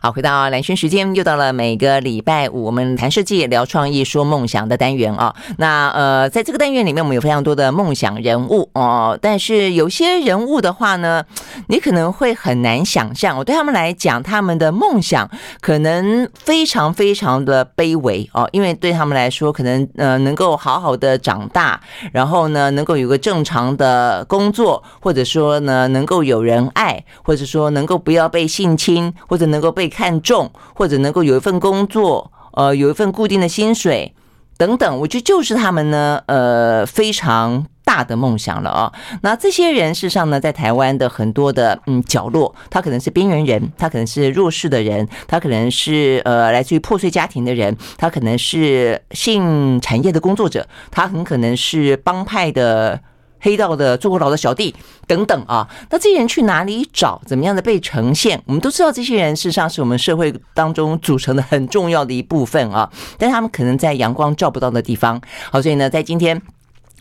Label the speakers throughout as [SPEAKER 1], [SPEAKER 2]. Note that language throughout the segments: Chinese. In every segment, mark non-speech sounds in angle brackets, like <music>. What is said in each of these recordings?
[SPEAKER 1] 好，回到蓝轩时间，又到了每个礼拜五，我们谈设计、聊创意、说梦想的单元啊。那呃，在这个单元里面，我们有非常多的梦想人物哦。但是有些人物的话呢，你可能会很难想象。我对他们来讲，他们的梦想可能非常非常的卑微哦，因为对他们来说，可能呃能够好好的长大，然后呢能够有个正常的工作，或者说呢能够有人爱，或者说能够不要被性侵，或者能够被看重，或者能够有一份工作，呃，有一份固定的薪水等等，我觉得就是他们呢，呃，非常大的梦想了啊。那这些人事实上呢，在台湾的很多的嗯角落，他可能是边缘人，他可能是弱势的人，他可能是呃来自于破碎家庭的人，他可能是性产业的工作者，他很可能是帮派的。黑道的坐过牢的小弟等等啊，那这些人去哪里找？怎么样的被呈现？我们都知道，这些人事实上是我们社会当中组成的很重要的一部分啊，但他们可能在阳光照不到的地方。好，所以呢，在今天。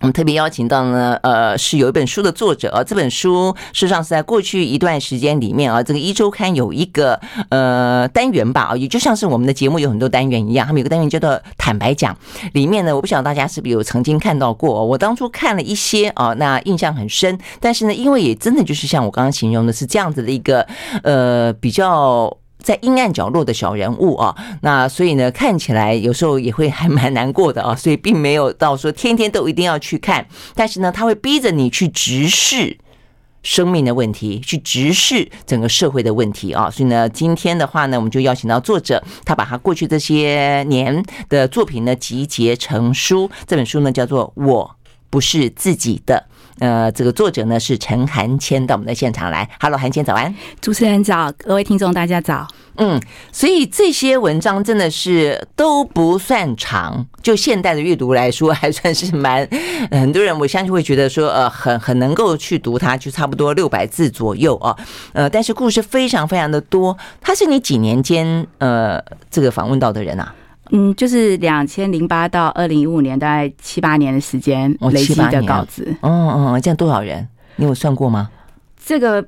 [SPEAKER 1] 我们特别邀请到呢，呃，是有一本书的作者啊。这本书事实上是在过去一段时间里面啊，这个一周刊有一个呃单元吧啊，也就像是我们的节目有很多单元一样，他们有个单元叫做“坦白讲”。里面呢，我不晓得大家是不是有曾经看到过。我当初看了一些啊，那印象很深。但是呢，因为也真的就是像我刚刚形容的，是这样子的一个呃比较。在阴暗角落的小人物啊，那所以呢，看起来有时候也会还蛮难过的啊，<laughs> 所以并没有到说天天都一定要去看，但是呢，他会逼着你去直视生命的问题，去直视整个社会的问题啊，所以呢，今天的话呢，我们就邀请到作者，他把他过去这些年的作品呢集结成书，这本书呢叫做《我不是自己的》。呃，这个作者呢是陈韩谦，到我们的现场来。Hello，韩谦早安，
[SPEAKER 2] 主持人早，各位听众大家早。
[SPEAKER 1] 嗯，所以这些文章真的是都不算长，就现代的阅读来说，还算是蛮很多人我相信会觉得说，呃，很很能够去读它，就差不多六百字左右啊。呃，但是故事非常非常的多。他是你几年间呃这个访问到的人啊？
[SPEAKER 2] 嗯，就是两千零八到二零一五年，大概七八年的时间累积的稿子。
[SPEAKER 1] 哦哦哦，这样多少人？你有算过吗？
[SPEAKER 2] 这个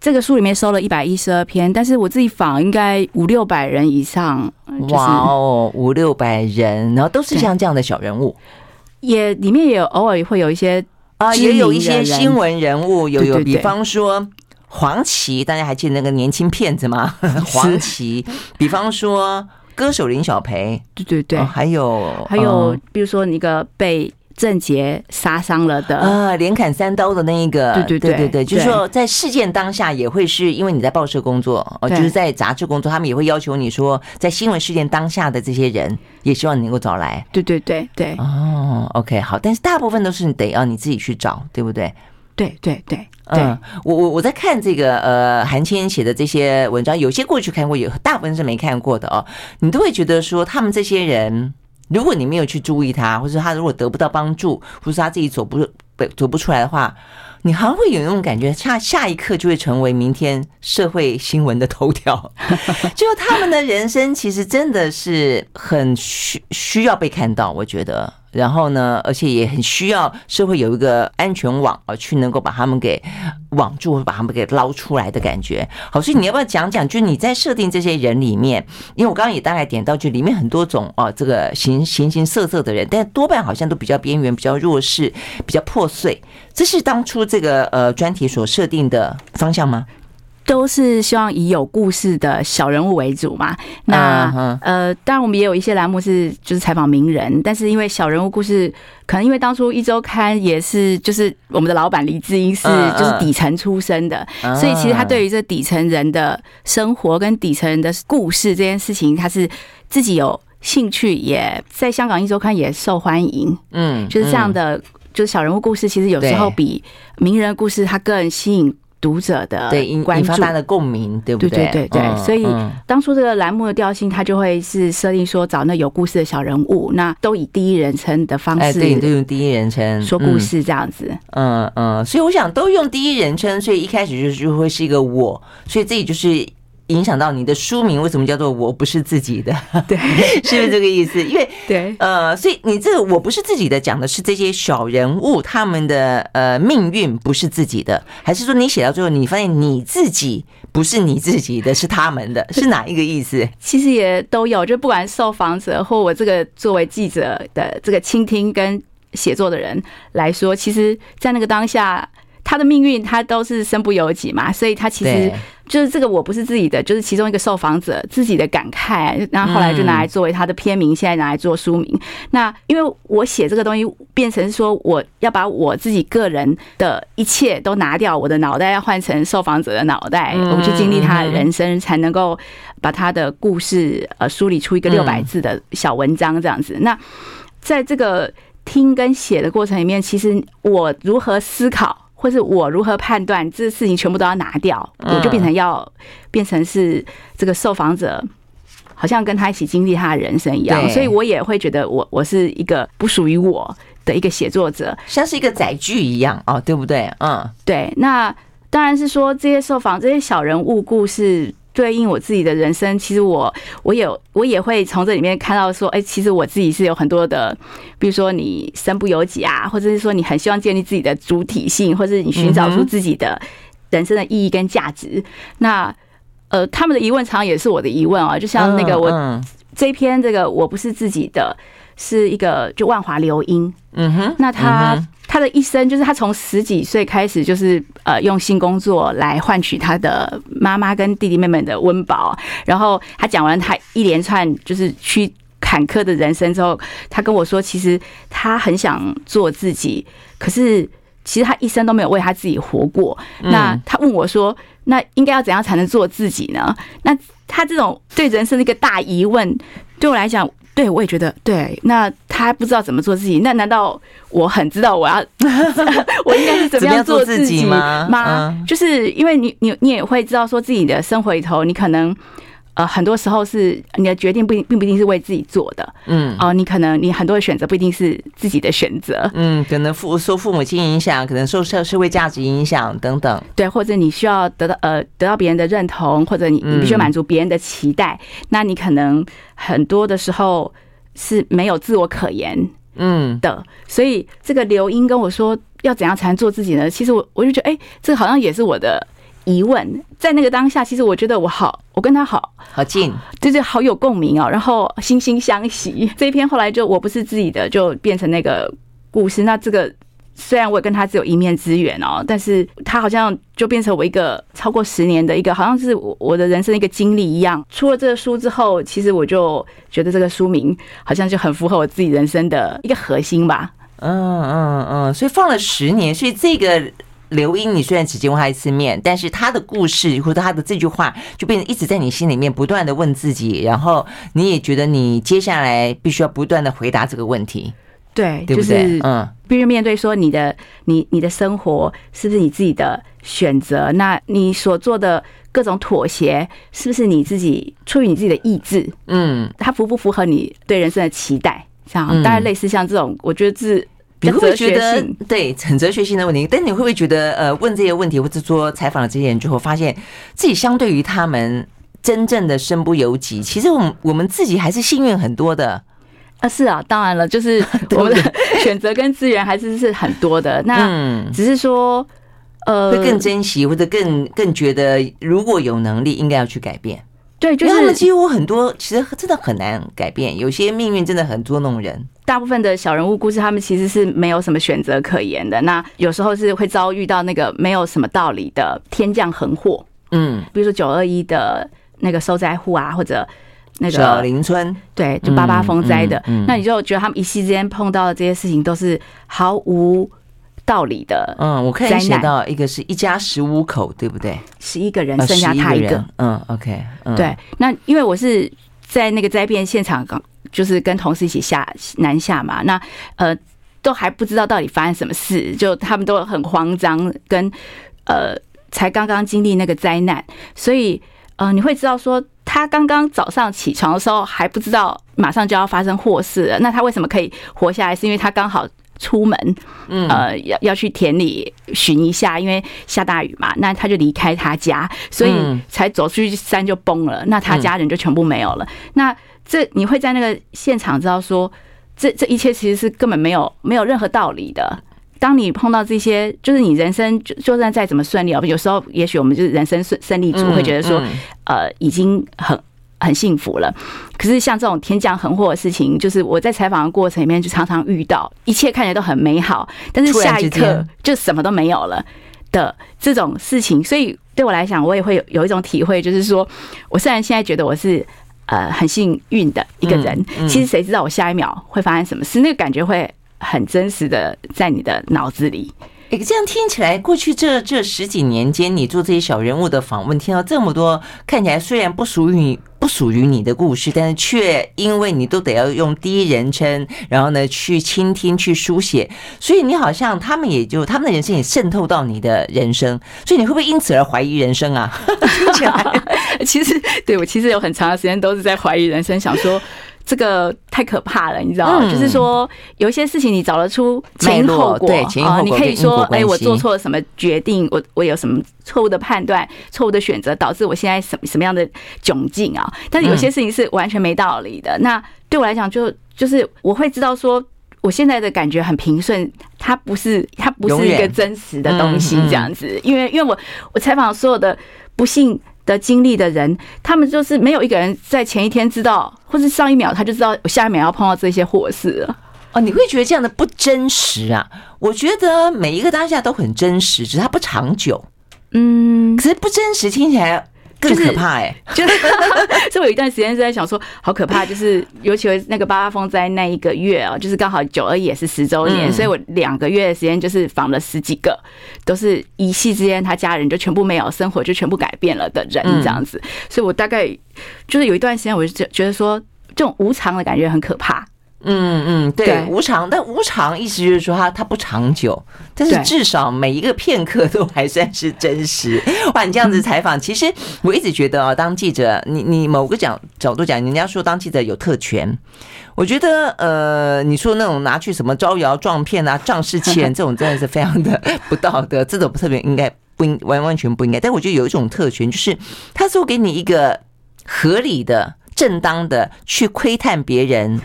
[SPEAKER 2] 这个书里面收了一百一十二篇，但是我自己访应该五六百人以上。
[SPEAKER 1] 哇哦，五六百人，然后都是像这样的小人物。
[SPEAKER 2] 也里面也有偶尔会有一些
[SPEAKER 1] 啊，也有一些新闻人物，有有，比方说黄芪，大家还记得那个年轻骗子吗？<laughs> 黄芪，比方说。歌手林小培，
[SPEAKER 2] 对对对，
[SPEAKER 1] 还有
[SPEAKER 2] 还有，比如说那个被郑杰杀伤了的。
[SPEAKER 1] 啊，连砍三刀的那一个，
[SPEAKER 2] 对对对。对对，
[SPEAKER 1] 就是说在事件当下也会是因为你在报社工作，哦，就是在杂志工作，他们也会要求你说，在新闻事件当下的这些人，也希望你能够找来，
[SPEAKER 2] 对对对对，
[SPEAKER 1] 哦，OK，好，但是大部分都是你得要你自己去找，对不对？
[SPEAKER 2] 对对对，
[SPEAKER 1] 嗯，我我我在看这个呃韩千写的这些文章，有些过去看过，有大部分是没看过的哦。你都会觉得说，他们这些人，如果你没有去注意他，或者他如果得不到帮助，或者他自己走不走不出来的话，你好像会有那种感觉，下下一刻就会成为明天社会新闻的头条。<laughs> 就他们的人生，其实真的是很需需要被看到，我觉得。然后呢，而且也很需要社会有一个安全网啊，去能够把他们给网住，把他们给捞出来的感觉。好，所以你要不要讲讲？就你在设定这些人里面，因为我刚刚也大概点到，就里面很多种啊，这个形形形色色的人，但多半好像都比较边缘、比较弱势、比较破碎。这是当初这个呃专题所设定的方向吗？
[SPEAKER 2] 都是希望以有故事的小人物为主嘛。那呃，当然我们也有一些栏目是就是采访名人，但是因为小人物故事，可能因为当初一周刊也是就是我们的老板黎智英是就是底层出身的，所以其实他对于这底层人的生活跟底层人的故事这件事情，他是自己有兴趣，也在香港一周刊也受欢迎。嗯，就是这样的，就是小人物故事，其实有时候比名人故事它更吸引。读者的对引引
[SPEAKER 1] 发他的共鸣，对不对？
[SPEAKER 2] 对对对对，所以当初这个栏目的调性，它就会是设定说找那有故事的小人物，那都以第一人称的方式，
[SPEAKER 1] 对，都用第一人称
[SPEAKER 2] 说故事这样子。
[SPEAKER 1] 嗯嗯，所以我想都用第一人称，所以一开始就就会是一个我，所以这里就是影响到你的书名为什么叫做“我不是自己的”？<laughs> <laughs>
[SPEAKER 2] 对，
[SPEAKER 1] 是不是这个意思？因为
[SPEAKER 2] 对，
[SPEAKER 1] 呃，所以你这个“我不是自己的”讲的是这些小人物他们的呃命运不是自己的，还是说你写到最后你发现你自己不是你自己的，是他们的，是哪一个意思？
[SPEAKER 2] 其实也都有，就不管受访者或我这个作为记者的这个倾听跟写作的人来说，其实，在那个当下。他的命运，他都是身不由己嘛，所以他其实就是这个我不是自己的，就是其中一个受访者自己的感慨，然后后来就拿来作为他的篇名，现在拿来做书名。那因为我写这个东西，变成说我要把我自己个人的一切都拿掉，我的脑袋要换成受访者的脑袋，我们去经历他的人生，才能够把他的故事呃梳理出一个六百字的小文章这样子。那在这个听跟写的过程里面，其实我如何思考？或是我如何判断这事情全部都要拿掉，我就变成要变成是这个受访者，好像跟他一起经历他的人生一样，所以我也会觉得我我是一个不属于我的一个写作者，
[SPEAKER 1] 像是一个载具一样哦，对不对？嗯，
[SPEAKER 2] 对。那当然是说这些受访这些小人物故事。对应我自己的人生，其实我我也我也会从这里面看到说，哎，其实我自己是有很多的，比如说你身不由己啊，或者是说你很希望建立自己的主体性，或者是你寻找出自己的人生的意义跟价值。嗯、那呃，他们的疑问常常也是我的疑问啊，就像那个我这一篇这个我不是自己的，是一个就万华流音，嗯哼，那他。他的一生就是他从十几岁开始，就是呃用性工作来换取他的妈妈跟弟弟妹妹的温饱。然后他讲完他一连串就是去坎坷的人生之后，他跟我说，其实他很想做自己，可是其实他一生都没有为他自己活过。那他问我说，那应该要怎样才能做自己呢？那他这种对人生的一个大疑问，对我来讲。对，我也觉得对。那他不知道怎么做自己，那难道我很知道我要 <laughs> 我应该是怎么样做自己吗？吗？就是因为你，你，你也会知道，说自己的生活里头，你可能。呃，很多时候是你的决定不并不一定是为自己做的，嗯，哦，你可能你很多的选择不一定是自己的选择，
[SPEAKER 1] 嗯，可能父受父母亲影响，可能受社社会价值影响等等，
[SPEAKER 2] 对，或者你需要得到呃得到别人的认同，或者你你必须满足别人的期待，那你可能很多的时候是没有自我可言，嗯的，所以这个刘英跟我说要怎样才能做自己呢？其实我我就觉得，哎，这个好像也是我的。疑问，在那个当下，其实我觉得我好，我跟他好
[SPEAKER 1] 好近，
[SPEAKER 2] 就是，好有共鸣哦。然后惺惺相惜，这一篇后来就我不是自己的，就变成那个故事。那这个虽然我跟他只有一面之缘哦，但是他好像就变成我一个超过十年的一个，好像是我的人生一个经历一样。出了这个书之后，其实我就觉得这个书名好像就很符合我自己人生的一个核心吧。
[SPEAKER 1] 嗯嗯嗯，所以放了十年，所以这个。流英，你虽然只见过他一次面，但是他的故事或者他的这句话，就变成一直在你心里面不断的问自己，然后你也觉得你接下来必须要不断的回答这个问题，
[SPEAKER 2] 对，
[SPEAKER 1] 对不对？嗯，
[SPEAKER 2] 必须面对说你的你你的生活是不是你自己的选择？那你所做的各种妥协，是不是你自己出于你自己的意志？嗯，它符不符合你对人生的期待？像大概类似像这种，我觉得是。
[SPEAKER 1] 你会不会觉得对很哲学性的问题？但你会不会觉得呃，问这些问题或者说采访了这些人之后，发现自己相对于他们真正的身不由己，其实我们我们自己还是幸运很多的
[SPEAKER 2] 啊！是啊，当然了，就是 <laughs> 我们的 <laughs> 选择跟资源还是是很多的。那只是说呃，
[SPEAKER 1] 会更珍惜或者更更觉得，如果有能力，应该要去改变。
[SPEAKER 2] 对，就是
[SPEAKER 1] 他们几乎很多其实真的很难改变，有些命运真的很捉弄人。
[SPEAKER 2] 大部分的小人物故事，他们其实是没有什么选择可言的。那有时候是会遭遇到那个没有什么道理的天降横祸，嗯，比如说九二一的那个受灾户啊，或者那个
[SPEAKER 1] 小林村，
[SPEAKER 2] 对，就八八风灾的，那你就觉得他们一夕之间碰到的这些事情都是毫无道理的。
[SPEAKER 1] 嗯，我可以写到一个是一家十五口，对不对？
[SPEAKER 2] 十一个人，剩下他一个。
[SPEAKER 1] 嗯，OK，
[SPEAKER 2] 对。那因为我是在那个灾变现场刚。就是跟同事一起下南下嘛，那呃都还不知道到底发生什么事，就他们都很慌张，跟呃才刚刚经历那个灾难，所以呃你会知道说他刚刚早上起床的时候还不知道马上就要发生祸事了，那他为什么可以活下来？是因为他刚好出门，嗯，呃，要要去田里寻一下，因为下大雨嘛，那他就离开他家，所以才走出去山就崩了，那他家人就全部没有了。那这你会在那个现场知道说，这这一切其实是根本没有没有任何道理的。当你碰到这些，就是你人生就就算再怎么顺利啊，有时候也许我们就是人生顺胜利组，会觉得说，呃，已经很。很幸福了，可是像这种天降横祸的事情，就是我在采访的过程里面就常常遇到，一切看起来都很美好，但是下一刻就什么都没有了的这种事情。所以对我来讲，我也会有有一种体会，就是说我虽然现在觉得我是呃很幸运的一个人，其实谁知道我下一秒会发生什么事？那个感觉会很真实的在你的脑子里。
[SPEAKER 1] 哎，这样听起来，过去这这十几年间，你做这些小人物的访问，听到这么多看起来虽然不属于你、不属于你的故事，但是却因为你都得要用第一人称，然后呢去倾听、去书写，所以你好像他们也就他们的人生也渗透到你的人生，所以你会不会因此而怀疑人生啊？<laughs> 听起来，
[SPEAKER 2] 其实对我其实有很长的时间都是在怀疑人生，想说。这个太可怕了，你知道吗？就是说，有一些事情你找得出前因后果，对，前因后果，你可以说，哎，我做错了什么决定，我我有什么错误的判断、错误的选择，导致我现在什么什么样的窘境啊？但是有些事情是完全没道理的。那对我来讲，就就是我会知道说，我现在的感觉很平顺，它不是它不是一个真实的东西，这样子。因为因为我我采访所有的不幸的经历的人，他们就是没有一个人在前一天知道，或是上一秒他就知道我下一秒要碰到这些祸事了。
[SPEAKER 1] 哦，你会觉得这样的不真实啊？我觉得每一个当下都很真实，只是它不长久。嗯，可是不真实听起来。更可怕哎、欸，<laughs>
[SPEAKER 2] 就是，所以我有一段时间是在想说，好可怕，就是尤其那个八八风灾那一个月啊，就是刚好九二也是十周年，所以我两个月的时间就是访了十几个，都是一夕之间他家人就全部没有，生活就全部改变了的人这样子，所以我大概就是有一段时间，我就觉得说，这种无常的感觉很可怕。
[SPEAKER 1] 嗯嗯，对，对无常，但无常意思就是说它它不长久，但是至少每一个片刻都还算是真实。哇，你这样子采访，其实我一直觉得啊，当记者，你你某个角角度讲，人家说当记者有特权，我觉得呃，你说那种拿去什么招摇撞骗啊、仗势欺人 <laughs> 这种，真的是非常的不道德，这种特别应该不应完完全不应该。但我觉得有一种特权，就是他说给你一个合理的、正当的去窥探别人。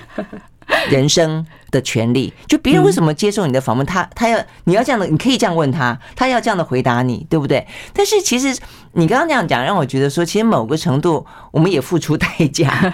[SPEAKER 1] 人生的权利，就别人为什么接受你的访问，他他要你要这样的，你可以这样问他，他要这样的回答你，对不对？但是其实你刚刚那样讲，让我觉得说，其实某个程度我们也付出代价，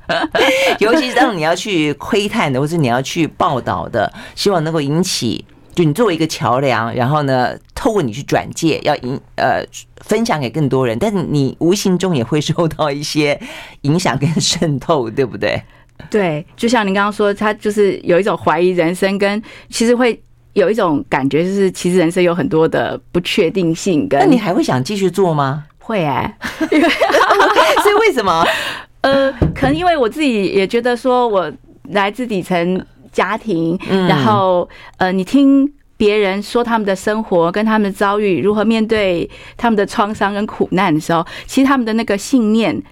[SPEAKER 1] <laughs> 尤其是当你要去窥探的，或者你要去报道的，希望能够引起，就你作为一个桥梁，然后呢，透过你去转介，要引呃分享给更多人，但是你无形中也会受到一些影响跟渗透，对不对？<laughs>
[SPEAKER 2] 对，就像您刚刚说，他就是有一种怀疑人生，跟其实会有一种感觉，就是其实人生有很多的不确定性。跟
[SPEAKER 1] 那你还会想继续做吗？
[SPEAKER 2] 会哎，
[SPEAKER 1] 因 <laughs> 为所以为什么？<laughs>
[SPEAKER 2] 呃，可能因为我自己也觉得说，我来自底层家庭，然后呃，你听别人说他们的生活跟他们的遭遇，如何面对他们的创伤跟苦难的时候，其实他们的那个信念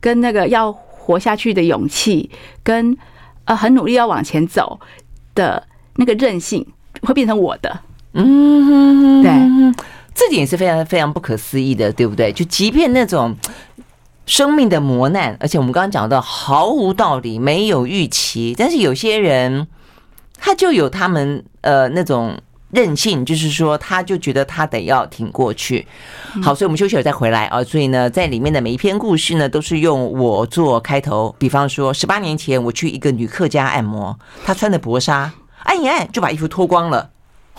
[SPEAKER 2] 跟那个要。活下去的勇气，跟呃很努力要往前走的那个韧性，会变成我的。嗯，对，
[SPEAKER 1] 这点也是非常非常不可思议的，对不对？就即便那种生命的磨难，而且我们刚刚讲到毫无道理、没有预期，但是有些人他就有他们呃那种。任性，就是说，他就觉得他得要挺过去。好，所以我们休息了再回来啊。所以呢，在里面的每一篇故事呢，都是用我做开头。比方说，十八年前我去一个女客家按摩，她穿的薄纱，按一按就把衣服脱光了。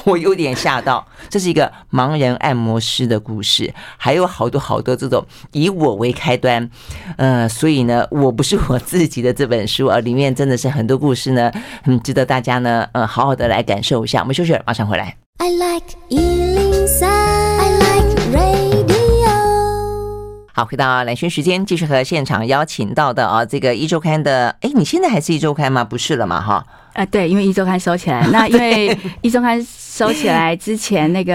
[SPEAKER 1] 我有点吓到，这是一个盲人按摩师的故事，还有好多好多这种以我为开端，呃，所以呢，我不是我自己的这本书啊，里面真的是很多故事呢，很值得大家呢，呃，好好的来感受一下。我们休息了，马上回来。I like 103, I like radio。好，回到蓝轩时间，继续和现场邀请到的啊，这个一周刊的，哎，你现在还是一周刊吗？不是了嘛，哈。
[SPEAKER 2] 啊，对，因为一周刊收起来，<laughs> 那因为一周刊收起来之前，那个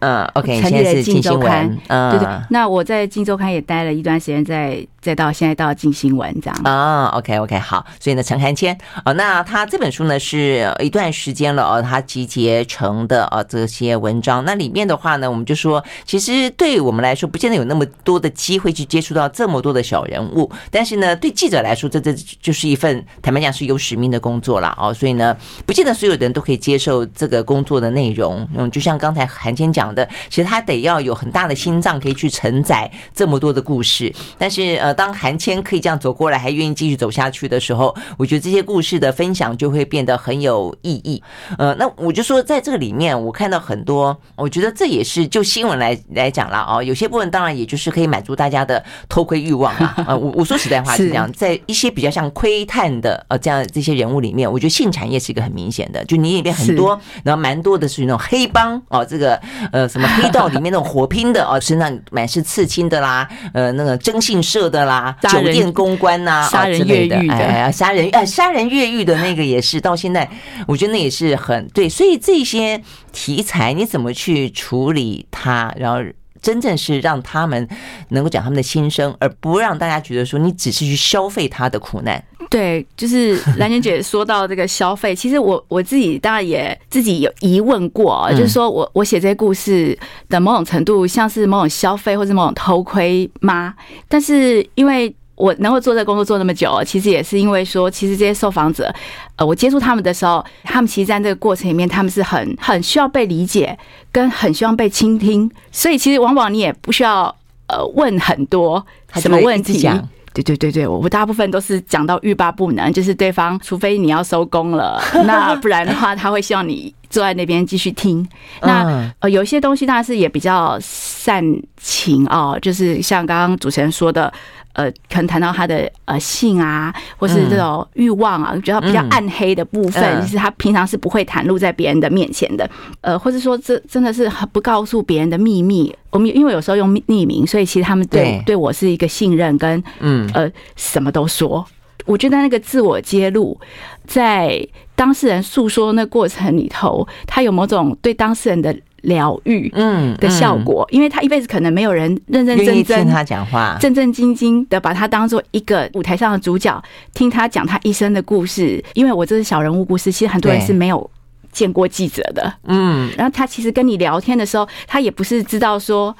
[SPEAKER 1] 嗯，OK，
[SPEAKER 2] 成立了镜周
[SPEAKER 1] 刊，
[SPEAKER 2] 嗯，对对。那我在镜周刊也待了一段时间，在。再到现在到进新闻这样
[SPEAKER 1] 啊，OK OK 好，所以呢，陈寒谦哦，那他这本书呢是一段时间了哦，他集结成的啊这些文章，那里面的话呢，我们就说，其实对我们来说，不见得有那么多的机会去接触到这么多的小人物，但是呢，对记者来说，这这就是一份坦白讲是有使命的工作了哦，所以呢，不见得所有的人都可以接受这个工作的内容，嗯，就像刚才寒谦讲的，其实他得要有很大的心脏可以去承载这么多的故事，但是呃。当韩谦可以这样走过来，还愿意继续走下去的时候，我觉得这些故事的分享就会变得很有意义。呃，那我就说，在这个里面，我看到很多，我觉得这也是就新闻来来讲了啊。有些部分当然也就是可以满足大家的偷窥欲望啊。<laughs> 呃，我我说实在话是这样，在一些比较像窥探的呃这样这些人物里面，我觉得性产业是一个很明显的，就你里面很多，然后蛮多的是那种黑帮哦，这个呃什么黑道里面那种火拼的哦，身上满是刺青的啦，呃那个征信社的。啦，酒店公关呐、啊，
[SPEAKER 2] 杀人越狱的，
[SPEAKER 1] 哎呀，杀人哎，杀人越狱的那个也是，到现在我觉得那也是很对。所以这些题材你怎么去处理它，然后真正是让他们能够讲他们的心声，而不让大家觉得说你只是去消费他的苦难。
[SPEAKER 2] 对，就是兰娟姐说到这个消费，其实我 <laughs> 我自己当然也自己有疑问过，就是说我我写这些故事的某种程度像是某种消费或者某种偷窥吗？但是因为我能够做这个工作做那么久，其实也是因为说，其实这些受访者，呃，我接触他们的时候，他们其实在这个过程里面，他们是很很需要被理解，跟很希望被倾听，所以其实往往你也不需要呃问很多什么问题。对对对对，我大部分都是讲到欲罢不能，就是对方除非你要收工了，<laughs> 那不然的话他会希望你坐在那边继续听。<laughs> 那呃，有一些东西当然是也比较煽情哦，就是像刚刚主持人说的。呃，可能谈到他的呃性啊，或是这种欲望啊，觉得比较暗黑的部分，就是他平常是不会袒露在别人的面前的。呃，或者说这真的是很不告诉别人的秘密。我们因为有时候用匿名，所以其实他们对对我是一个信任跟嗯呃什么都说。我觉得那个自我揭露，在当事人诉说那过程里头，他有某种对当事人的。疗愈，嗯的效果，因为他一辈子可能没有人认认真真
[SPEAKER 1] 听他讲话，
[SPEAKER 2] 正正经经的把他当做一个舞台上的主角，听他讲他一生的故事。因为我这是小人物故事，其实很多人是没有见过记者的，嗯。然后他其实跟你聊天的时候，他也不是知道说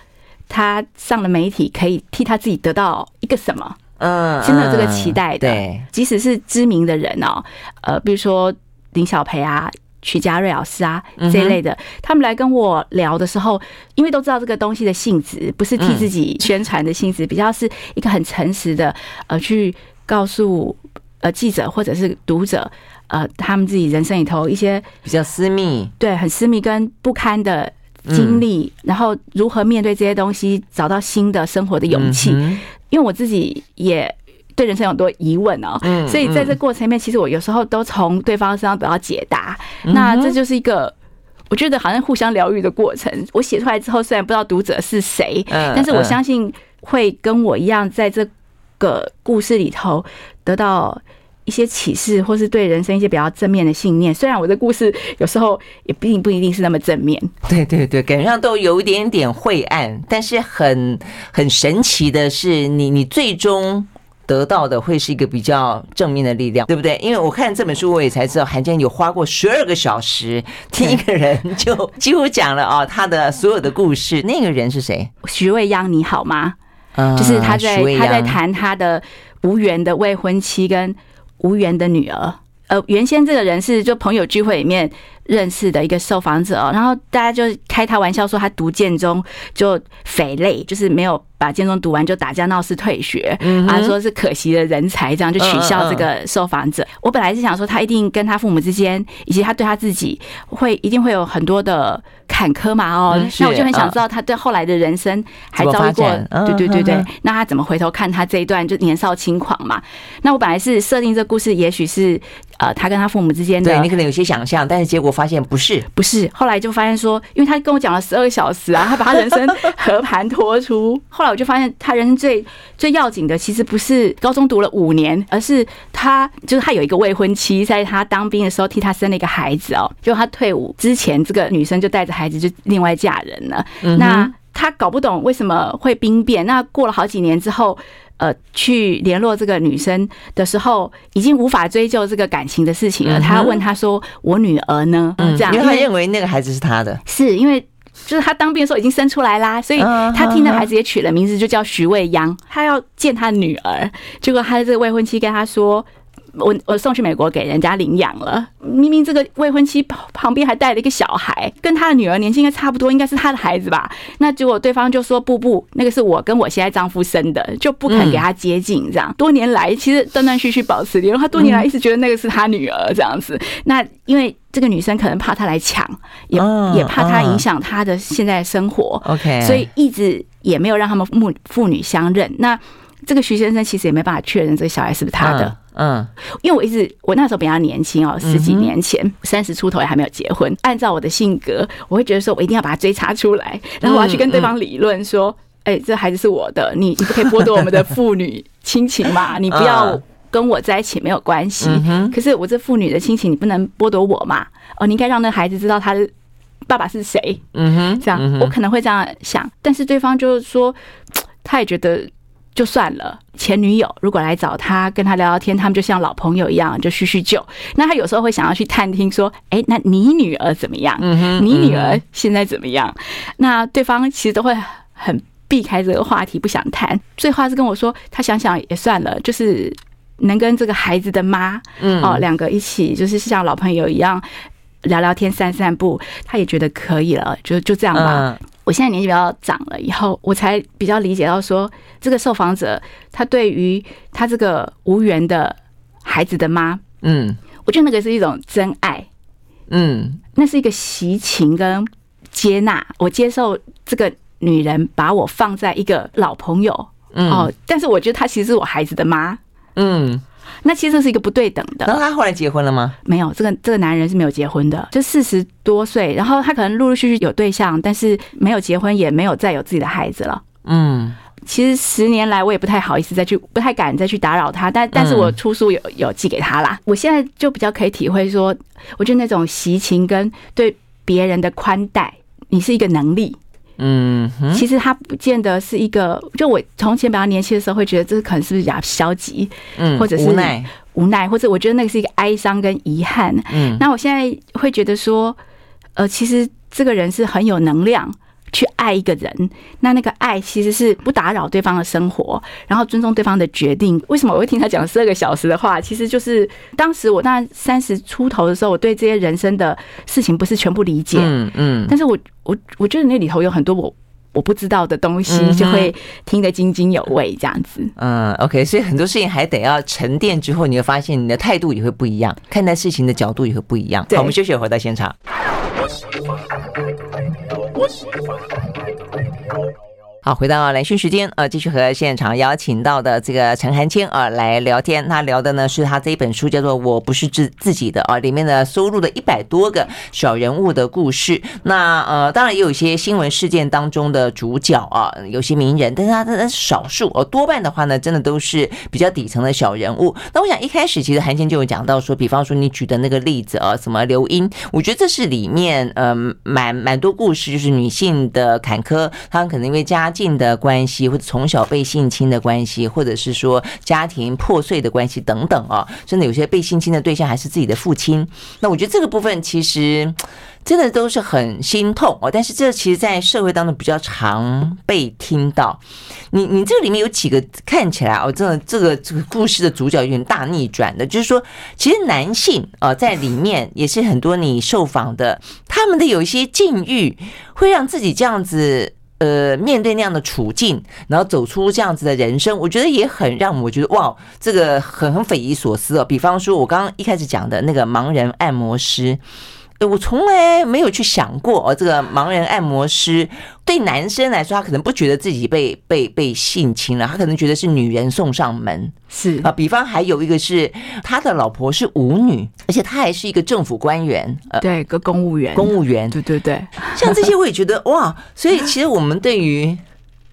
[SPEAKER 2] 他上了媒体可以替他自己得到一个什么，嗯，真的有这个期待的。对，即使是知名的人哦，呃，比如说林小培啊。曲家瑞老师啊，这一类的，他们来跟我聊的时候，因为都知道这个东西的性质，不是替自己宣传的性质，比较是一个很诚实的，呃，去告诉呃记者或者是读者，呃，他们自己人生里头一些
[SPEAKER 1] 比较私密，
[SPEAKER 2] 对，很私密跟不堪的经历，然后如何面对这些东西，找到新的生活的勇气。因为我自己也。对人生有很多疑问哦，所以在这过程里面，其实我有时候都从对方身上得到解答。那这就是一个我觉得好像互相疗愈的过程。我写出来之后，虽然不知道读者是谁，但是我相信会跟我一样，在这个故事里头得到一些启示，或是对人生一些比较正面的信念。虽然我的故事有时候也并不一定是那么正面，
[SPEAKER 1] 对对对，感觉上都有一点点晦暗，但是很很神奇的是，你你最终。得到的会是一个比较正面的力量，对不对？因为我看这本书，我也才知道寒谦有花过十二个小时听一个人就几乎讲了啊他的所有的故事。那个人是谁？
[SPEAKER 2] 徐未央，你好吗？就是他在他在谈他的无缘的未婚妻跟无缘的女儿。呃，原先这个人是就朋友聚会里面认识的一个受访者，然后大家就开他玩笑说他读建中就匪类，就是没有。把建中读完就打架闹事退学，啊，说是可惜的人才，这样就取笑这个受访者。我本来是想说他一定跟他父母之间，以及他对他自己会一定会有很多的坎坷嘛，哦，那我就很想知道他对后来的人生还遭遇过，对对对对，那他怎么回头看他这一段就年少轻狂嘛？那我本来是设定这故事，也许是呃他跟他父母之间的，
[SPEAKER 1] 对你可能有些想象，但是结果发现不是，
[SPEAKER 2] 不是。后来就发现说，因为他跟我讲了十二个小时啊，他把他人生和盘托出。<laughs> 后来我就发现，他人生最最要紧的，其实不是高中读了五年，而是他就是他有一个未婚妻，在他当兵的时候替他生了一个孩子哦。就他退伍之前，这个女生就带着孩子就另外嫁人了。那他搞不懂为什么会兵变。那过了好几年之后。呃，去联络这个女生的时候，已经无法追究这个感情的事情了。他问他说：“我女儿呢？”嗯这样，
[SPEAKER 1] 因为他认为那个孩子是他的，
[SPEAKER 2] 是因为就是他当兵的时候已经生出来啦，所以他听那孩子也取了名字，就叫徐未央。他要见他女儿，结果他的这个未婚妻跟他说。我我送去美国给人家领养了，明明这个未婚妻旁边还带了一个小孩，跟他的女儿年纪应该差不多，应该是他的孩子吧？那结果对方就说不不，那个是我跟我现在丈夫生的，就不肯给他接近。这样多年来其实断断续续保持联络，他多年来一直觉得那个是他女儿这样子。那因为这个女生可能怕他来抢，也也怕他影响他的现在的生活，OK，所以一直也没有让他们母父女相认。那这个徐先生其实也没办法确认这个小孩是不是他的。嗯，因为我一直我那时候比较年轻哦，十几年前三十出头也还没有结婚。按照我的性格，我会觉得说我一定要把他追查出来，然后我要去跟对方理论说，哎，这孩子是我的，你你不可以剥夺我们的父女亲情嘛？<laughs> 你不要跟我在一起没有关系。可是我这父女的亲情你不能剥夺我嘛？哦，你应该让那孩子知道他的爸爸是谁。嗯哼，这样我可能会这样想，但是对方就是说，<tsk> 他也觉得。就算了，前女友如果来找他，跟他聊聊天，他们就像老朋友一样，就叙叙旧。那他有时候会想要去探听，说：“哎，那你女儿怎么样？你女儿现在怎么样？”那对方其实都会很避开这个话题，不想谈。最后是跟我说，他想想也算了，就是能跟这个孩子的妈，哦，两个一起，就是像老朋友一样聊聊天、散散步，他也觉得可以了，就就这样吧。我现在年纪比较长了，以后我才比较理解到说，这个受访者他对于他这个无缘的孩子的妈，嗯，我觉得那个是一种真爱，嗯，那是一个习情跟接纳，我接受这个女人把我放在一个老朋友，嗯，哦，但是我觉得她其实是我孩子的妈，嗯。那其实这是一个不对等的。然后
[SPEAKER 1] 他后来结婚了吗？
[SPEAKER 2] 没有，这个这个男人是没有结婚的，就四十多岁，然后他可能陆陆续续有对象，但是没有结婚，也没有再有自己的孩子了。嗯，其实十年来我也不太好意思再去，不太敢再去打扰他，但但是我出书有有寄给他啦。我现在就比较可以体会说，我觉得那种习情跟对别人的宽待，你是一个能力。嗯，其实他不见得是一个，就我从前比较年轻的时候会觉得这可能是不是比较消极，嗯，或者是无奈，无奈，或者我觉得那个是一个哀伤跟遗憾。嗯，那我现在会觉得说，呃，其实这个人是很有能量去爱一个人，那那个爱其实是不打扰对方的生活，然后尊重对方的决定。为什么我会听他讲十二个小时的话？其实就是当时我那三十出头的时候，我对这些人生的事情不是全部理解，嗯嗯，但是我。我我觉得那里头有很多我我不知道的东西，就会听得津津有味这样子。
[SPEAKER 1] 嗯，OK，所以很多事情还得要沉淀之后，你会发现你的态度也会不一样，看待事情的角度也会不一样。好，我们休息，回到现场。What's 好，回到兰萱时间，呃，继续和现场邀请到的这个陈寒暄啊来聊天。他聊的呢是他这一本书叫做《我不是自自己的》啊，里面的收录的一百多个小人物的故事。那呃，当然也有一些新闻事件当中的主角啊，有些名人，但是他的少数哦，多半的话呢，真的都是比较底层的小人物。那我想一开始其实寒暄就有讲到说，比方说你举的那个例子啊，什么刘英，我觉得这是里面呃蛮蛮多故事，就是女性的坎坷，她们可能因为家。性的关系，或者从小被性侵的关系，或者是说家庭破碎的关系等等啊，甚至有些被性侵的对象还是自己的父亲。那我觉得这个部分其实真的都是很心痛哦。但是这其实，在社会当中比较常被听到。你你这里面有几个看起来哦，真的这个这个故事的主角有点大逆转的，就是说，其实男性啊在里面也是很多你受访的，他们的有一些境遇会让自己这样子。呃，面对那样的处境，然后走出这样子的人生，我觉得也很让我觉得哇，这个很很匪夷所思哦。比方说，我刚刚一开始讲的那个盲人按摩师，我从来没有去想过哦，这个盲人按摩师对男生来说，他可能不觉得自己被被被性侵了，他可能觉得是女人送上门。
[SPEAKER 2] 是
[SPEAKER 1] 啊，比方还有一个是他的老婆是舞女，而且他还是一个政府官员，呃，
[SPEAKER 2] 对，个公务员，
[SPEAKER 1] 公务员，
[SPEAKER 2] 对对对，
[SPEAKER 1] 像这些我也觉得哇，所以其实我们对于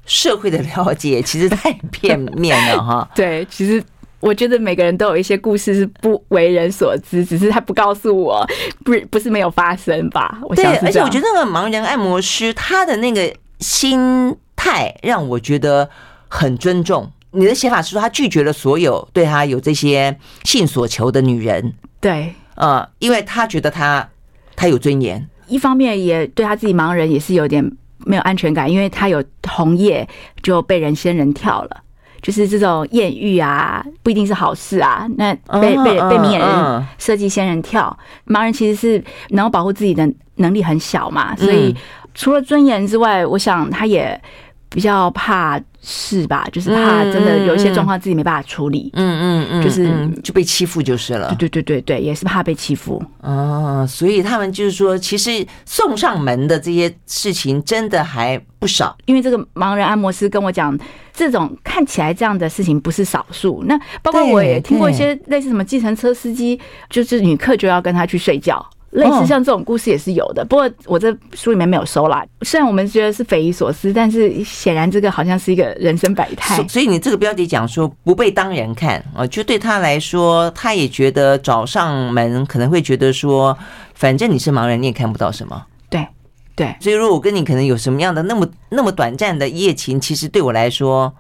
[SPEAKER 1] 社会的了解其实太 <laughs> 片面了哈。
[SPEAKER 2] 对，其实。我觉得每个人都有一些故事是不为人所知，只是他不告诉我，不不是没有发生吧？我想
[SPEAKER 1] 对，而且我觉得那个盲人按摩师他的那个心态让我觉得很尊重。你的写法是说他拒绝了所有对他有这些性所求的女人，
[SPEAKER 2] 对，
[SPEAKER 1] 呃，因为他觉得他他有尊严，
[SPEAKER 2] 一方面也对他自己盲人也是有点没有安全感，因为他有红叶就被人仙人跳了。就是这种艳遇啊，不一定是好事啊。那被被被明眼人设计仙人跳，盲人其实是能够保护自己的能力很小嘛，所以除了尊严之外，我想他也比较怕事吧，就是怕真的有一些状况自己没办法处理。嗯嗯嗯，就是
[SPEAKER 1] 就被欺负就是了。
[SPEAKER 2] 对对对对对，也是怕被欺负。
[SPEAKER 1] 哦，所以他们就是说，其实送上门的这些事情真的还不少。
[SPEAKER 2] 因为这个盲人按摩师跟我讲。这种看起来这样的事情不是少数，那包括我也听过一些类似什么计程车司机，就是女客就要跟他去睡觉，类似像这种故事也是有的。不过我这书里面没有收啦。虽然我们觉得是匪夷所思，但是显然这个好像是一个人生百态。
[SPEAKER 1] 所以你这个标题讲说不被当人看啊，就对他来说，他也觉得找上门可能会觉得说，反正你是盲人，你也看不到什么。
[SPEAKER 2] 对对，
[SPEAKER 1] 所以如果我跟你可能有什么样的那么那么短暂的一夜情，其实对我来说，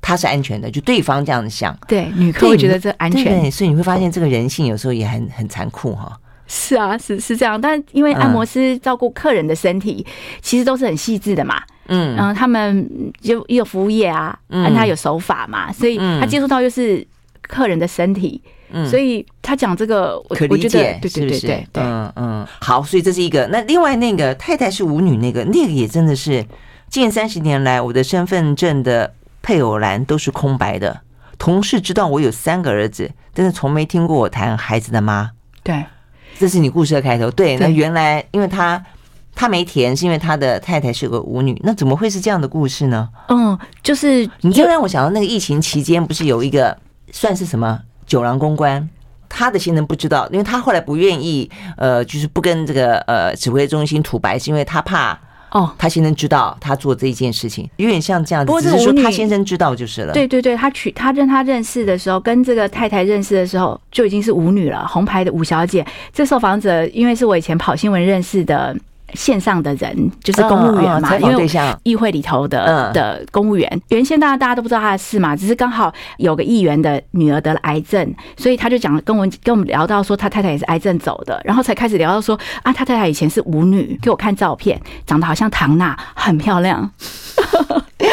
[SPEAKER 1] 他是安全的，就对方这样想。
[SPEAKER 2] 对，女客会觉得这安全。
[SPEAKER 1] 对，所以你会发现这个人性有时候也很很残酷哈。
[SPEAKER 2] 是啊，是是这样，但因为按摩师照顾客人的身体，其实都是很细致的嘛。嗯，然后他们就也有服务业啊，嗯，他有手法嘛，所以他接触到又是客人的身体。嗯，所以他讲这个，我
[SPEAKER 1] 可理解，
[SPEAKER 2] 对对对对，
[SPEAKER 1] 嗯嗯，好，所以这是一个。那另外那个太太是舞女，那个那个也真的是近三十年来，我的身份证的配偶栏都是空白的。同事知道我有三个儿子，但是从没听过我谈孩子的妈。
[SPEAKER 2] 对，
[SPEAKER 1] 这是你故事的开头。对，那原来因为他他没填，是因为他的太太是个舞女。那怎么会是这样的故事呢？
[SPEAKER 2] 嗯，就是
[SPEAKER 1] 你就让我想到那个疫情期间，不是有一个算是什么？酒廊公关，他的先生不知道，因为他后来不愿意，呃，就是不跟这个呃指挥中心吐白，是因为他怕哦，他先生知道他做这一件事情，有点像这样子，只是说他先生知道就是了。
[SPEAKER 2] 对对对，他娶他跟他认识的时候，跟这个太太认识的时候就已经是舞女了，红牌的舞小姐。这受访者因为是我以前跑新闻认识的。线上的人就是公务员嘛，因为议会里头的的公务员，原先大家大家都不知道他的事嘛，只是刚好有个议员的女儿得了癌症，所以他就讲跟我们跟我们聊到说他太太也是癌症走的，然后才开始聊到说啊，他太太以前是舞女，给我看照片，长得好像唐娜，很漂亮。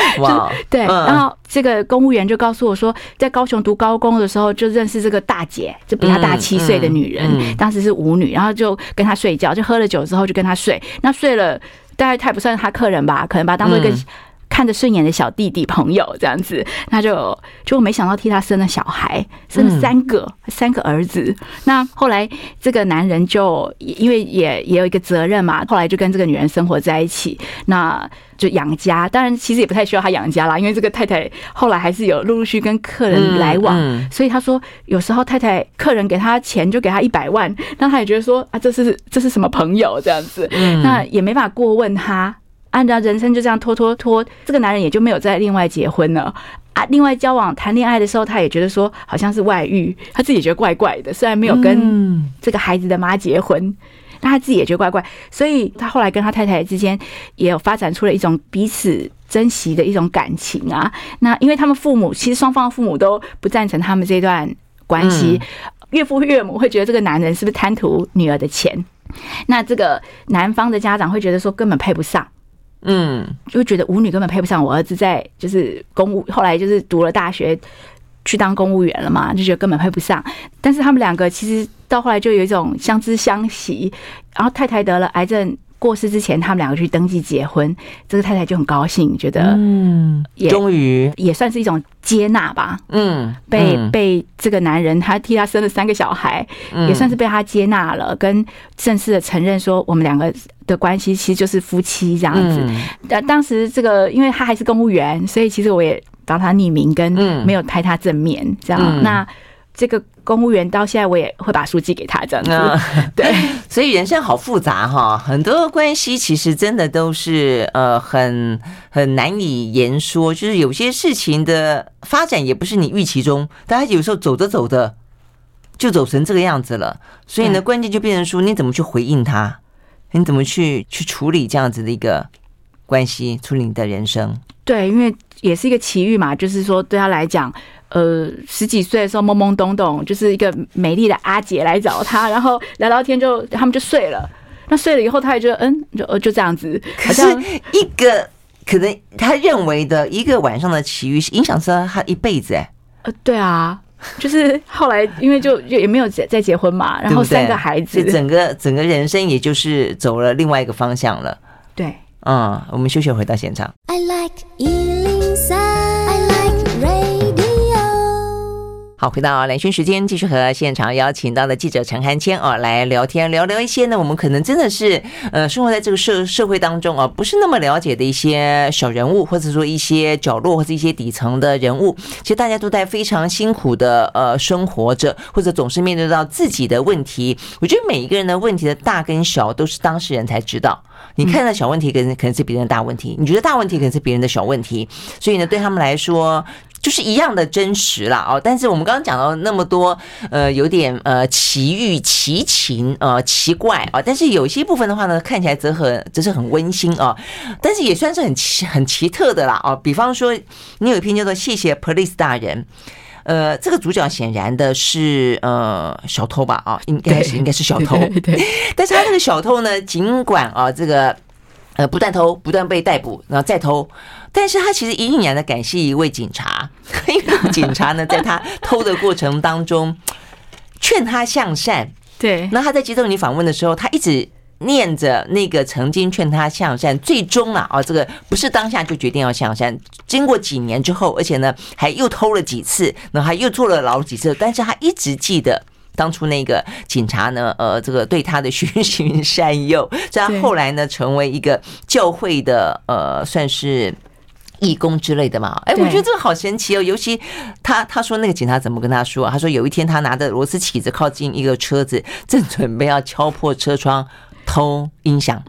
[SPEAKER 2] <laughs>
[SPEAKER 1] 哇，
[SPEAKER 2] 对，然后这个公务员就告诉我说，在高雄读高工的时候就认识这个大姐，就比他大七岁的女人，当时是舞女，然后就跟她睡觉，就喝了酒之后就跟她睡，那睡了大概他也不算他客人吧，可能把她当做一个。看着顺眼的小弟弟朋友这样子，那就就没想到替他生了小孩，生了三个、嗯、三个儿子。那后来这个男人就因为也也有一个责任嘛，后来就跟这个女人生活在一起，那就养家。当然其实也不太需要他养家啦，因为这个太太后来还是有陆陆续续跟客人来往，嗯嗯、所以他说有时候太太客人给他钱就给他一百万，那他也觉得说啊，这是这是什么朋友这样子，那也没法过问他。按照人生就这样拖拖拖，这个男人也就没有再另外结婚了啊。另外交往谈恋爱的时候，他也觉得说好像是外遇，他自己也觉得怪怪的。虽然没有跟这个孩子的妈结婚，但他自己也觉得怪怪。所以他后来跟他太太之间也有发展出了一种彼此珍惜的一种感情啊。那因为他们父母其实双方父母都不赞成他们这段关系，岳父岳母会觉得这个男人是不是贪图女儿的钱？那这个男方的家长会觉得说根本配不上。嗯，就觉得舞女根本配不上我儿子，在就是公务，后来就是读了大学去当公务员了嘛，就觉得根本配不上。但是他们两个其实到后来就有一种相知相惜。然后太太得了癌症，过世之前，他们两个去登记结婚，这个太太就很高兴，觉得嗯，也
[SPEAKER 1] 终于
[SPEAKER 2] 也算是一种接纳吧。嗯，被被这个男人，他替他生了三个小孩，也算是被他接纳了，跟正式的承认说，我们两个的关系其实就是夫妻这样子。但当时这个，因为他还是公务员，所以其实我也帮他匿名，跟没有拍他正面这样。那这个。公务员到现在，我也会把书寄给他这样子。嗯、<laughs> 对，<laughs>
[SPEAKER 1] 所以人生好复杂哈，很多关系其实真的都是呃很很难以言说，就是有些事情的发展也不是你预期中，大家有时候走着走着就走成这个样子了。所以呢，关键就变成说你怎么去回应他，你怎么去去处理这样子的一个关系，处理你的人生。
[SPEAKER 2] 对，因为也是一个奇遇嘛，就是说对他来讲。呃，十几岁的时候懵懵懂懂，就是一个美丽的阿姐来找他，然后聊聊天就他们就睡了。那睡了以后，他也觉得嗯，就呃就这样子。
[SPEAKER 1] 可是一个可能他认为的一个晚上的奇遇，影响着他一辈子哎。
[SPEAKER 2] 呃，对啊，就是后来因为就就也没有再再结婚嘛，然后三个孩子，
[SPEAKER 1] 整个整个人生也就是走了另外一个方向了。
[SPEAKER 2] 对，
[SPEAKER 1] 嗯，我们休息回到现场。I like 好，回到兰萱时间，继续和现场邀请到的记者陈汉谦哦来聊天，聊聊一些呢，我们可能真的是呃生活在这个社社会当中啊，不是那么了解的一些小人物，或者说一些角落或者一些底层的人物。其实大家都在非常辛苦的呃生活着，或者总是面对到自己的问题。我觉得每一个人的问题的大跟小，都是当事人才知道。你看到小问题，可能可能是别人的大问题；你觉得大问题，可能是别人的小问题。所以呢，对他们来说。就是一样的真实啦哦，但是我们刚刚讲到那么多，呃，有点呃奇遇、奇情、呃奇怪啊，但是有些部分的话呢，看起来则很则是很温馨啊，但是也算是很奇很奇特的啦哦。比方说，你有一篇叫做《谢谢 Police 大人》，呃，这个主角显然的是呃小偷吧啊，应该是应该是小偷，对，但是他这个小偷呢，尽管啊这个。呃，不断偷，不断被逮捕，然后再偷，但是他其实隐隐然的感谢一位警察，<laughs> 因为警察呢，在他偷的过程当中劝他向善。
[SPEAKER 2] 对，
[SPEAKER 1] 那他在接受你访问的时候，他一直念着那个曾经劝他向善，最终啊，哦，这个不是当下就决定要向善，经过几年之后，而且呢，还又偷了几次，然后还又坐了牢几次，但是他一直记得。当初那个警察呢，呃，这个对他的循循善诱，<laughs> 这样后来呢，成为一个教会的呃，算是义工之类的嘛。哎，我觉得这个好神奇哦。尤其他他说那个警察怎么跟他说？他说有一天他拿着螺丝起子靠近一个车子，正准备要敲破车窗偷音响。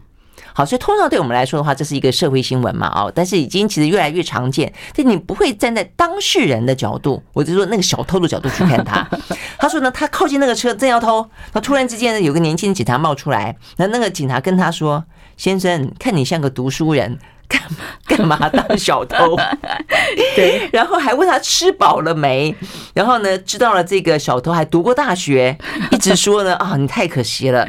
[SPEAKER 1] 好，所以通常对我们来说的话，这是一个社会新闻嘛，哦，但是已经其实越来越常见。但你不会站在当事人的角度，我就说那个小偷的角度去看他。<laughs> 他说呢，他靠近那个车正要偷，他突然之间呢，有个年轻的警察冒出来，那那个警察跟他说：“先生，看你像个读书人，干嘛干嘛当小偷？” <laughs> 对，<laughs> 然后还问他吃饱了没，然后呢，知道了这个小偷还读过大学，一直说呢，啊，你太可惜了。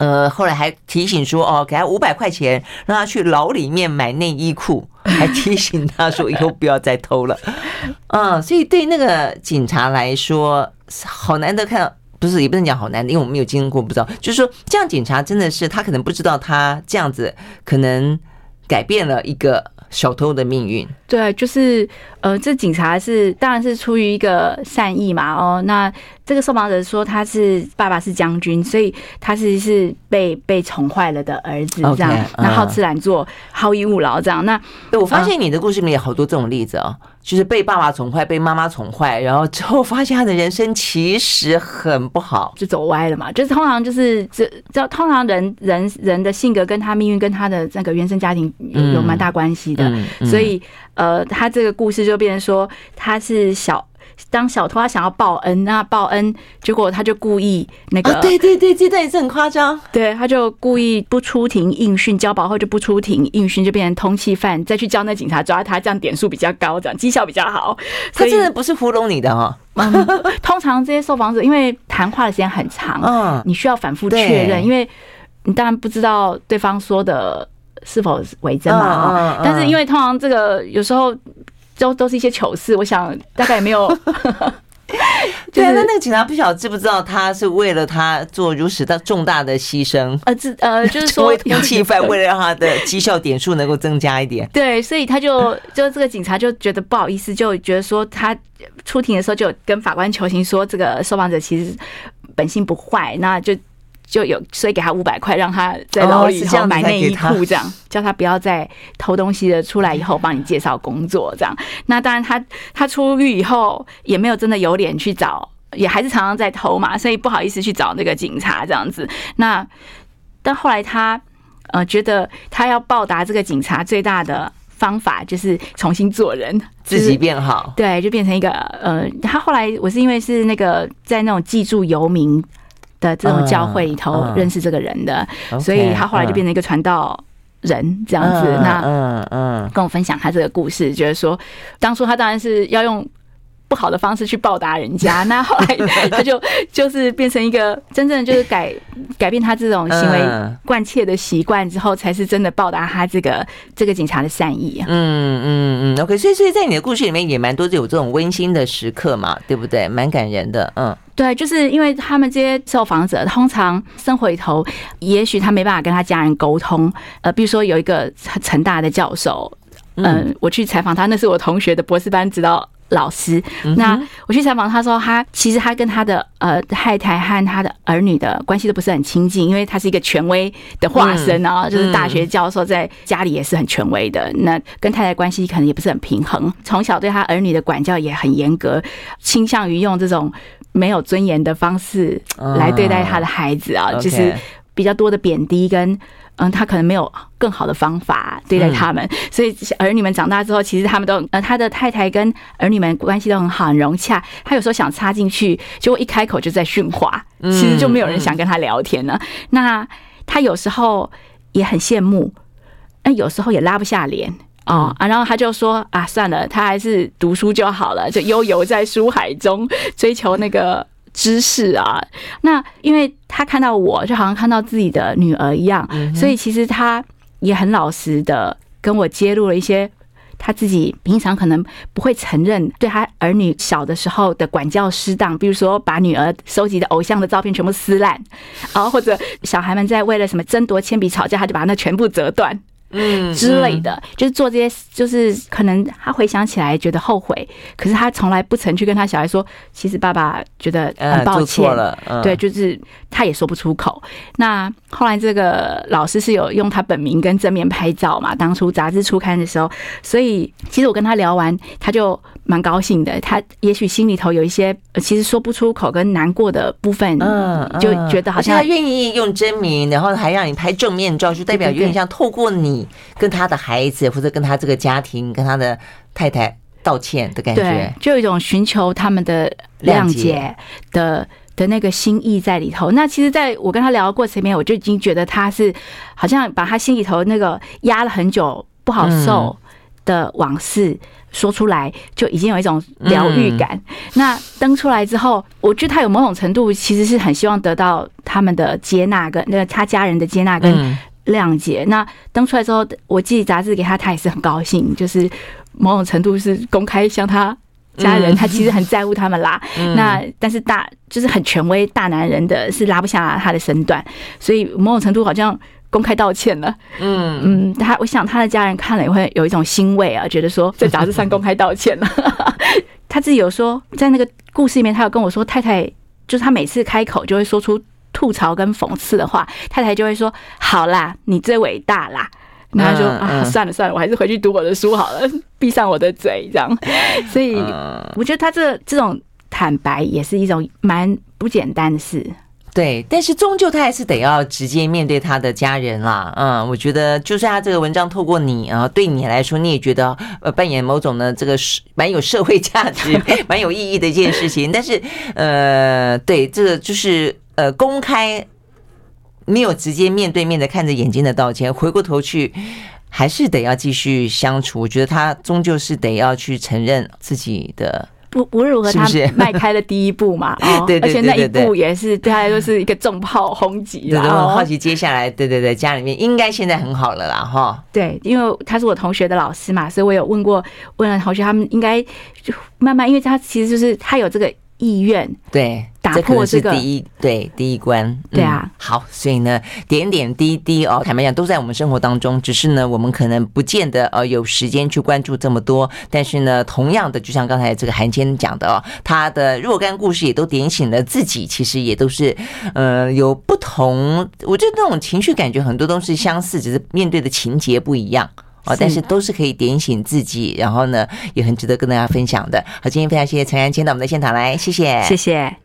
[SPEAKER 1] 呃，后来还提醒说，哦，给他五百块钱，让他去牢里面买内衣裤，<laughs> 还提醒他说以后不要再偷了。<laughs> 嗯，所以对那个警察来说，好难得看，不是也不能讲好难得，因为我们没有经过，不知道。就是说，这样警察真的是他可能不知道，他这样子可能改变了一个小偷的命运。
[SPEAKER 2] 对，就是呃，这警察是当然是出于一个善意嘛，哦，那。这个受访者说他是爸爸是将军，所以他是是被被宠坏了的儿子，这样。那好吃懒做，好逸恶劳，这样。那
[SPEAKER 1] 我发现你的故事里面有好多这种例子哦，就是被爸爸宠坏，被妈妈宠坏，然后之后发现他的人生其实很不好，
[SPEAKER 2] 就走歪了嘛。就是通常就是这这通常人人人的性格跟他命运跟他的那个原生家庭有有蛮大关系的，所以呃，他这个故事就变成说他是小。当小偷，他想要报恩，那报恩，结果他就故意那个，
[SPEAKER 1] 对对对，这段也是很夸张。
[SPEAKER 2] 对，他就故意不出庭应讯，交保后就不出庭应讯，就变成通缉犯，再去叫那警察抓他，这样点数比较高，这样绩效比较好。
[SPEAKER 1] 他真的不是糊弄你的哈。
[SPEAKER 2] 通常这些受访者，因为谈话的时间很长，嗯，你需要反复确认，因为你当然不知道对方说的是否为真嘛。但是因为通常这个有时候。都都是一些糗事，我想大概也没有，<laughs>
[SPEAKER 1] 对啊，那那个警察不晓得知不知道他是为了他做如此的重大的牺牲，
[SPEAKER 2] 呃，这呃 <laughs> 就是说为
[SPEAKER 1] 通缉犯，为了让他的绩效点数能够增加一点，
[SPEAKER 2] 对，所以他就就这个警察就觉得不好意思，就觉得说他出庭的时候就跟法官求情说，这个受访者其实本性不坏，那就。就有，所以给他五百块，让他在牢里头买内衣裤，这样 <laughs> 叫他不要再偷东西了。出来以后帮你介绍工作，这样。那当然，他他出狱以后也没有真的有脸去找，也还是常常在偷嘛，所以不好意思去找那个警察这样子。那但后来他呃觉得他要报答这个警察最大的方法就是重新做人，
[SPEAKER 1] 自己变好。
[SPEAKER 2] 对，就变成一个呃，他后来我是因为是那个在那种寄住游民。的这种教会里头认识这个人的，所以他后来就变成一个传道人这样子。那嗯嗯，跟我分享他这个故事，觉得说当初他当然是要用不好的方式去报答人家，<laughs> 那后来他就就是变成一个真正就是改改变他这种行为惯窃的习惯之后，才是真的报答他这个这个警察的善意啊。
[SPEAKER 1] 嗯嗯嗯，OK，所以所以在你的故事里面也蛮多有这种温馨的时刻嘛，对不对？蛮感人的，嗯。
[SPEAKER 2] 对，就是因为他们这些受访者，通常生活里头，也许他没办法跟他家人沟通。呃，比如说有一个成大的教授，嗯，我去采访他，那是我同学的博士班指导老师。那我去采访他说，他其实他跟他的呃太太和他的儿女的关系都不是很亲近，因为他是一个权威的化身啊，就是大学教授，在家里也是很权威的。那跟太太关系可能也不是很平衡，从小对他儿女的管教也很严格，倾向于用这种。没有尊严的方式来对待他的孩子啊，就是比较多的贬低跟嗯，他可能没有更好的方法对待他们，所以儿女们长大之后，其实他们都呃，他的太太跟儿女们关系都很好，很融洽。他有时候想插进去，结果一开口就在训话，其实就没有人想跟他聊天了。那他有时候也很羡慕，那有时候也拉不下脸。哦啊，然后他就说啊，算了，他还是读书就好了，就悠游在书海中追求那个知识啊。那因为他看到我，就好像看到自己的女儿一样，所以其实他也很老实的跟我揭露了一些他自己平常可能不会承认对他儿女小的时候的管教失当，比如说把女儿收集的偶像的照片全部撕烂，啊，或者小孩们在为了什么争夺铅笔吵架，他就把那全部折断。嗯之类的，就是做这些，就是可能他回想起来觉得后悔，可是他从来不曾去跟他小孩说，其实爸爸觉得很抱歉了，对，就是他也说不出口。那后来这个老师是有用他本名跟正面拍照嘛，当初杂志初刊的时候，所以其实我跟他聊完，他就蛮高兴的。他也许心里头有一些其实说不出口跟难过的部分，嗯，就觉得好像他
[SPEAKER 1] 愿意用真名，然后还让你拍正面照，就代表有点像透过你。跟他的孩子，或者跟他这个家庭，跟他的太太道歉的感觉，
[SPEAKER 2] 对，就有一种寻求他们的谅解的的那个心意在里头。那其实，在我跟他聊的过程里面，我就已经觉得他是好像把他心里头那个压了很久不好受的往事说出来，就已经有一种疗愈感。那登出来之后，我觉得他有某种程度其实是很希望得到他们的接纳，跟那个他家人的接纳跟。谅解。那登出来之后，我寄杂志给他，他也是很高兴。就是某种程度是公开向他家人，他其实很在乎他们啦。那但是大就是很权威大男人的是拉不下他的身段，所以某种程度好像公开道歉了。嗯嗯，他我想他的家人看了也会有一种欣慰啊，觉得说在杂志上公开道歉了。<laughs> 他自己有说，在那个故事里面，他有跟我说，太太就是他每次开口就会说出。吐槽跟讽刺的话，太太就会说：“好啦，你最伟大啦。”然后他说：“啊，算了算了，我还是回去读我的书好了，<laughs> 闭上我的嘴。”这样，<laughs> 所以我觉得他这这种坦白也是一种蛮不简单的事。
[SPEAKER 1] 对，但是终究他还是得要直接面对他的家人啦。嗯，我觉得就算他这个文章透过你啊，对你来说你也觉得呃扮演某种的这个是蛮有社会价值、<laughs> 蛮有意义的一件事情。但是呃，对，这个就是。呃，公开没有直接面对面的看着眼睛的道歉，回过头去还是得要继续相处。我觉得他终究是得要去承认自己的
[SPEAKER 2] 不不论如何，他迈开了第一步嘛。<laughs> 哦，对，而且那一步也是对他来说是一个重炮轰击。
[SPEAKER 1] 我很好奇接下来，对对对，家里面应该现在很好了啦，哈。
[SPEAKER 2] 对，因为他是我同学的老师嘛，所以我有问过问了同学，他们应该就慢慢，因为他其实就是他有这个。意愿，
[SPEAKER 1] 对，
[SPEAKER 2] 打破这个
[SPEAKER 1] 这是第一对第一关，嗯、
[SPEAKER 2] 对啊。
[SPEAKER 1] 好，所以呢，点点滴滴哦，坦白讲都在我们生活当中，只是呢，我们可能不见得呃有时间去关注这么多。但是呢，同样的，就像刚才这个韩谦讲的哦，他的若干故事也都点醒了自己，其实也都是呃有不同。我觉得那种情绪感觉很多都是相似，只是面对的情节不一样。哦，但是都是可以点醒自己，然后呢，也很值得跟大家分享的。好，今天非常谢谢陈安谦到我们的现场来，谢谢，
[SPEAKER 2] 谢谢。